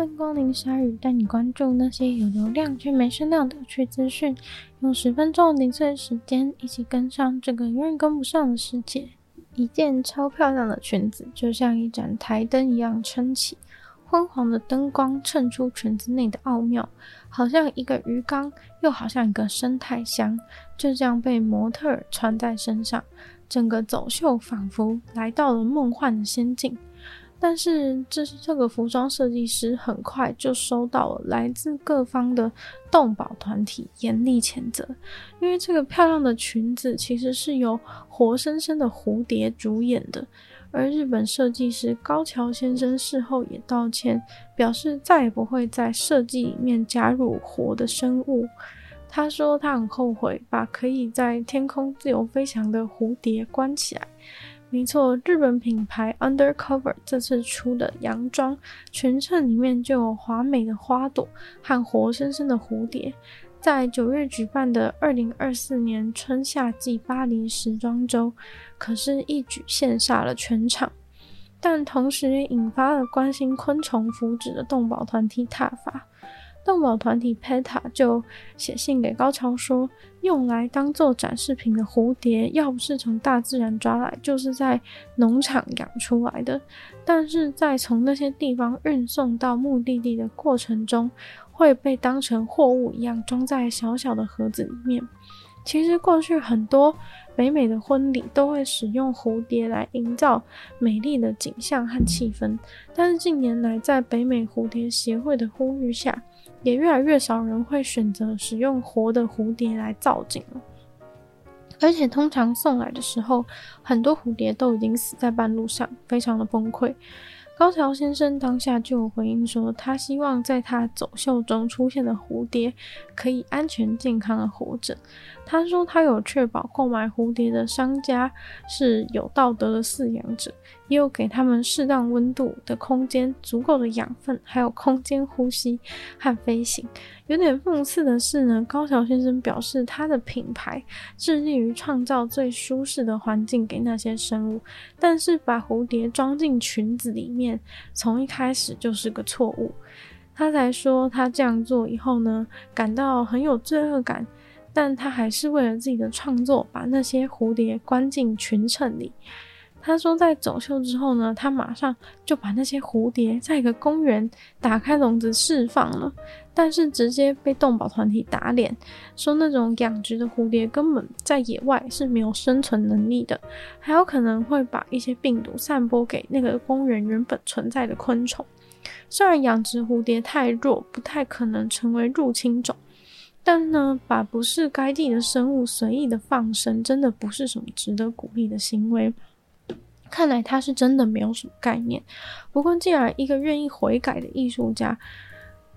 欢迎光临鲨鱼，带你关注那些有流量却没声量的趣资讯。用十分钟零碎时间，一起跟上这个永远跟不上的世界。一件超漂亮的裙子，就像一盏台灯一样撑起，昏黄的灯光衬出裙子内的奥妙，好像一个鱼缸，又好像一个生态箱，就这样被模特儿穿在身上，整个走秀仿佛来到了梦幻的仙境。但是，这是这个服装设计师很快就收到了来自各方的动保团体严厉谴责，因为这个漂亮的裙子其实是由活生生的蝴蝶主演的。而日本设计师高桥先生事后也道歉，表示再也不会在设计里面加入活的生物。他说他很后悔把可以在天空自由飞翔的蝴蝶关起来。没错，日本品牌 Undercover 这次出的洋装裙衬里面就有华美的花朵和活生生的蝴蝶。在九月举办的二零二四年春夏季巴黎时装周，可是一举羡煞了全场，但同时也引发了关心昆虫福祉的动保团体挞伐。动保团体 PETA 就写信给高桥说，用来当做展示品的蝴蝶，要不是从大自然抓来，就是在农场养出来的。但是在从那些地方运送到目的地的过程中，会被当成货物一样装在小小的盒子里面。其实过去很多北美的婚礼都会使用蝴蝶来营造美丽的景象和气氛，但是近年来在北美蝴蝶协会的呼吁下，也越来越少人会选择使用活的蝴蝶来造景了。而且通常送来的时候，很多蝴蝶都已经死在半路上，非常的崩溃。高桥先生当下就有回应说，他希望在他走秀中出现的蝴蝶可以安全健康的活着。他说他有确保购买蝴蝶的商家是有道德的饲养者，也有给他们适当温度的空间、足够的养分，还有空间呼吸和飞行。有点讽刺的是呢，高桥先生表示他的品牌致力于创造最舒适的环境给那些生物，但是把蝴蝶装进裙子里面，从一开始就是个错误。他才说他这样做以后呢，感到很有罪恶感，但他还是为了自己的创作，把那些蝴蝶关进裙衬里。他说，在走秀之后呢，他马上就把那些蝴蝶在一个公园打开笼子释放了，但是直接被动保团体打脸，说那种养殖的蝴蝶根本在野外是没有生存能力的，还有可能会把一些病毒散播给那个公园原本存在的昆虫。虽然养殖蝴蝶太弱，不太可能成为入侵种，但呢，把不是该地的生物随意的放生，真的不是什么值得鼓励的行为。看来他是真的没有什么概念。不过，既然一个愿意悔改的艺术家，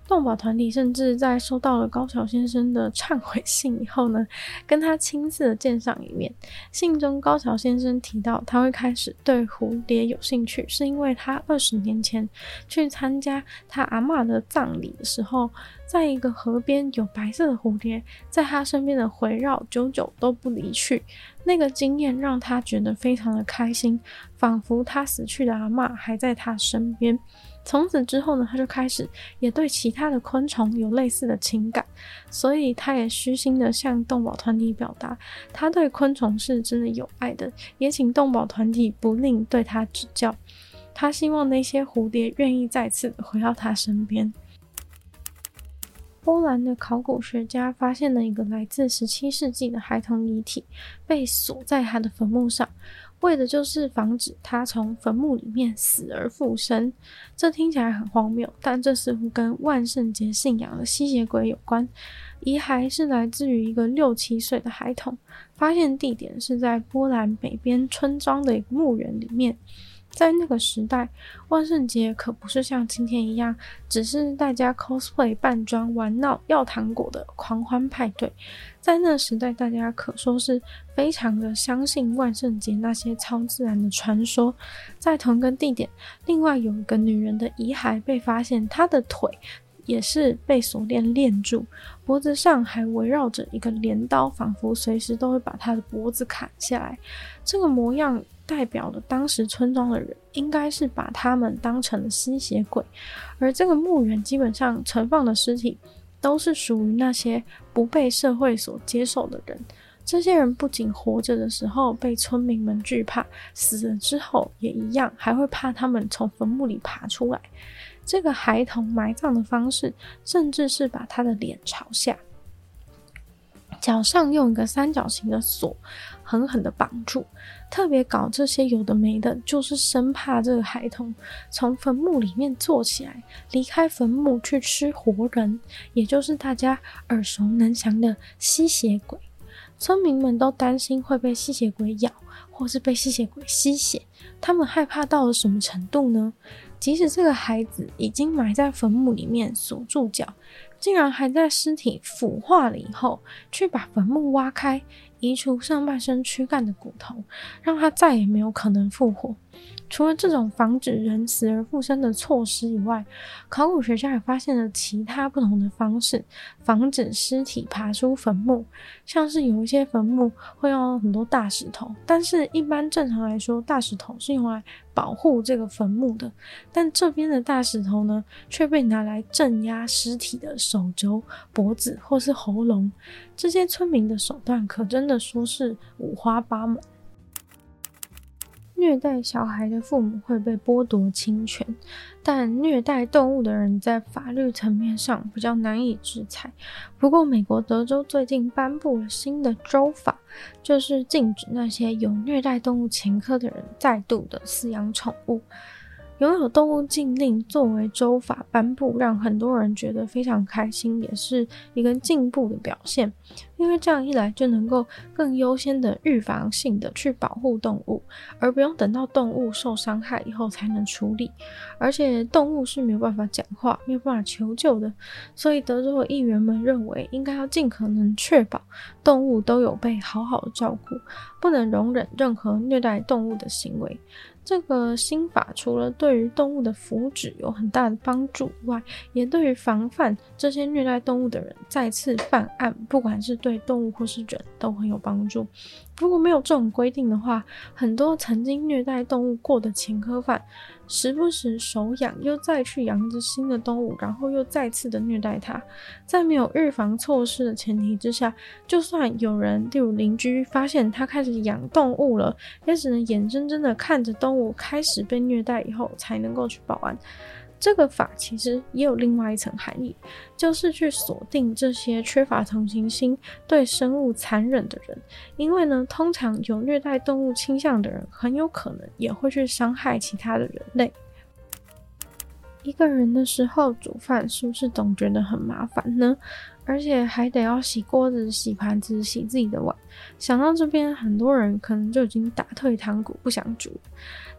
动保团体甚至在收到了高桥先生的忏悔信以后呢，跟他亲自见上一面。信中，高桥先生提到他会开始对蝴蝶有兴趣，是因为他二十年前去参加他阿嬷的葬礼的时候，在一个河边有白色的蝴蝶在他身边的围绕，久久都不离去。那个经验让他觉得非常的开心，仿佛他死去的阿嬷还在他身边。从此之后呢，他就开始也对其他的昆虫有类似的情感，所以他也虚心的向动保团体表达，他对昆虫是真的有爱的，也请动保团体不吝对他指教。他希望那些蝴蝶愿意再次回到他身边。波兰的考古学家发现了一个来自十七世纪的孩童遗体，被锁在他的坟墓上。为的就是防止他从坟墓里面死而复生，这听起来很荒谬，但这似乎跟万圣节信仰的吸血鬼有关。遗骸是来自于一个六七岁的孩童，发现地点是在波兰北边村庄的一个墓园里面。在那个时代，万圣节可不是像今天一样，只是大家 cosplay 扮装玩闹要糖果的狂欢派对。在那时代，大家可说是非常的相信万圣节那些超自然的传说。在同一个地点，另外有一个女人的遗骸被发现，她的腿也是被锁链链住，脖子上还围绕着一个镰刀，仿佛随时都会把他的脖子砍下来。这个模样。代表了当时村庄的人应该是把他们当成了吸血鬼，而这个墓园基本上存放的尸体都是属于那些不被社会所接受的人。这些人不仅活着的时候被村民们惧怕，死了之后也一样，还会怕他们从坟墓里爬出来。这个孩童埋葬的方式，甚至是把他的脸朝下，脚上用一个三角形的锁狠狠地绑住。特别搞这些有的没的，就是生怕这个孩童从坟墓里面坐起来，离开坟墓去吃活人，也就是大家耳熟能详的吸血鬼。村民们都担心会被吸血鬼咬，或是被吸血鬼吸血。他们害怕到了什么程度呢？即使这个孩子已经埋在坟墓里面锁住脚，竟然还在尸体腐化了以后，去把坟墓挖开，移除上半身躯干的骨头，让他再也没有可能复活。除了这种防止人死而复生的措施以外，考古学家也发现了其他不同的方式，防止尸体爬出坟墓。像是有一些坟墓会用很多大石头，但是一般正常来说，大石头是用来保护这个坟墓的。但这边的大石头呢，却被拿来镇压尸体的手肘、脖子或是喉咙。这些村民的手段可真的说是五花八门。虐待小孩的父母会被剥夺侵权，但虐待动物的人在法律层面上比较难以制裁。不过，美国德州最近颁布了新的州法，就是禁止那些有虐待动物前科的人再度的饲养宠物。拥有动物禁令作为州法颁布，让很多人觉得非常开心，也是一个进步的表现。因为这样一来，就能够更优先的预防性的去保护动物，而不用等到动物受伤害以后才能处理。而且动物是没有办法讲话、没有办法求救的，所以德州的议员们认为，应该要尽可能确保动物都有被好好照顾，不能容忍任何虐待动物的行为。这个新法除了对于动物的福祉有很大的帮助外，也对于防范这些虐待动物的人再次犯案，不管是对动物或是人都很有帮助。如果没有这种规定的话，很多曾经虐待动物过的前科犯，时不时手痒又再去养只新的动物，然后又再次的虐待它。在没有预防措施的前提之下，就算有人，例如邻居发现他开始养动物了，也只能眼睁睁的看着动物开始被虐待以后，才能够去报案。这个法其实也有另外一层含义，就是去锁定这些缺乏同情心、对生物残忍的人。因为呢，通常有虐待动物倾向的人，很有可能也会去伤害其他的人类。一个人的时候煮饭，是不是总觉得很麻烦呢？而且还得要洗锅子、洗盘子、洗自己的碗。想到这边，很多人可能就已经打退堂鼓，不想煮。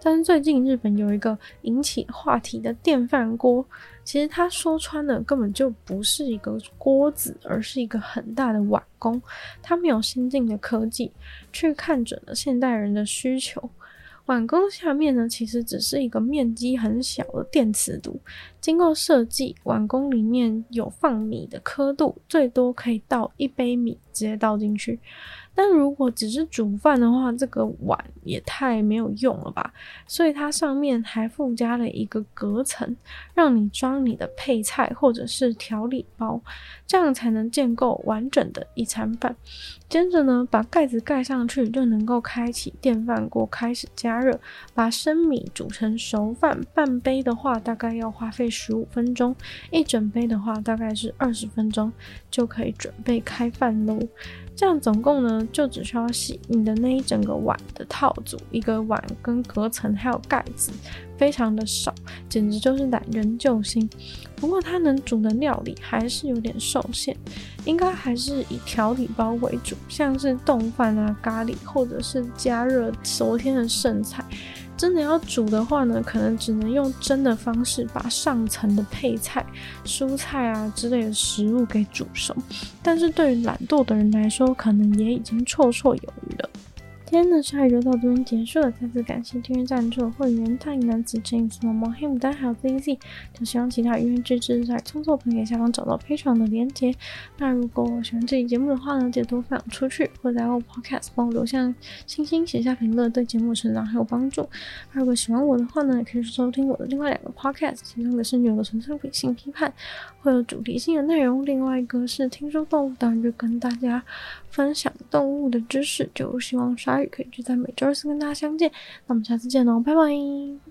但是最近日本有一个引起话题的电饭锅，其实它说穿了根本就不是一个锅子，而是一个很大的碗工。它没有先进的科技，去看准了现代人的需求。碗公下面呢，其实只是一个面积很小的电磁炉。经过设计，碗公里面有放米的刻度，最多可以倒一杯米，直接倒进去。但如果只是煮饭的话，这个碗也太没有用了吧？所以它上面还附加了一个隔层，让你装你的配菜或者是调理包，这样才能建构完整的一餐饭。接着呢，把盖子盖上去，就能够开启电饭锅，开始加加热，把生米煮成熟饭。半杯的话，大概要花费十五分钟；一整杯的话，大概是二十分钟，就可以准备开饭喽。这样总共呢，就只需要洗你的那一整个碗的套组，一个碗跟隔层还有盖子，非常的少，简直就是懒人救星。不过它能煮的料理还是有点受限，应该还是以调理包为主，像是冻饭啊、咖喱，或者是加热昨天的剩菜。真的要煮的话呢，可能只能用蒸的方式把上层的配菜、蔬菜啊之类的食物给煮熟。但是对于懒惰的人来说，可能也已经绰绰有余。今天的鲨鱼就到这边结束了，再次感谢订阅赞助会员大龄男子、陈颖思、毛毛、黑牡丹还有 ZZ，就希望其他愿意支持在创作朋友下方找到非常的连接。那如果喜欢这期节目的话呢，记得多分享出去，或者在我 Podcast 帮我留下星星、写下评论，对节目成长很有帮助。那如果喜欢我的话呢，也可以收听我的另外两个 Podcast，其中一个是女友的纯粹理性批判，会有主题性的内容；另外一个是听说动物，当然就跟大家分享动物的知识，就希望鲨鱼可以就在每周四跟大家相见。那我们下次见喽，拜拜。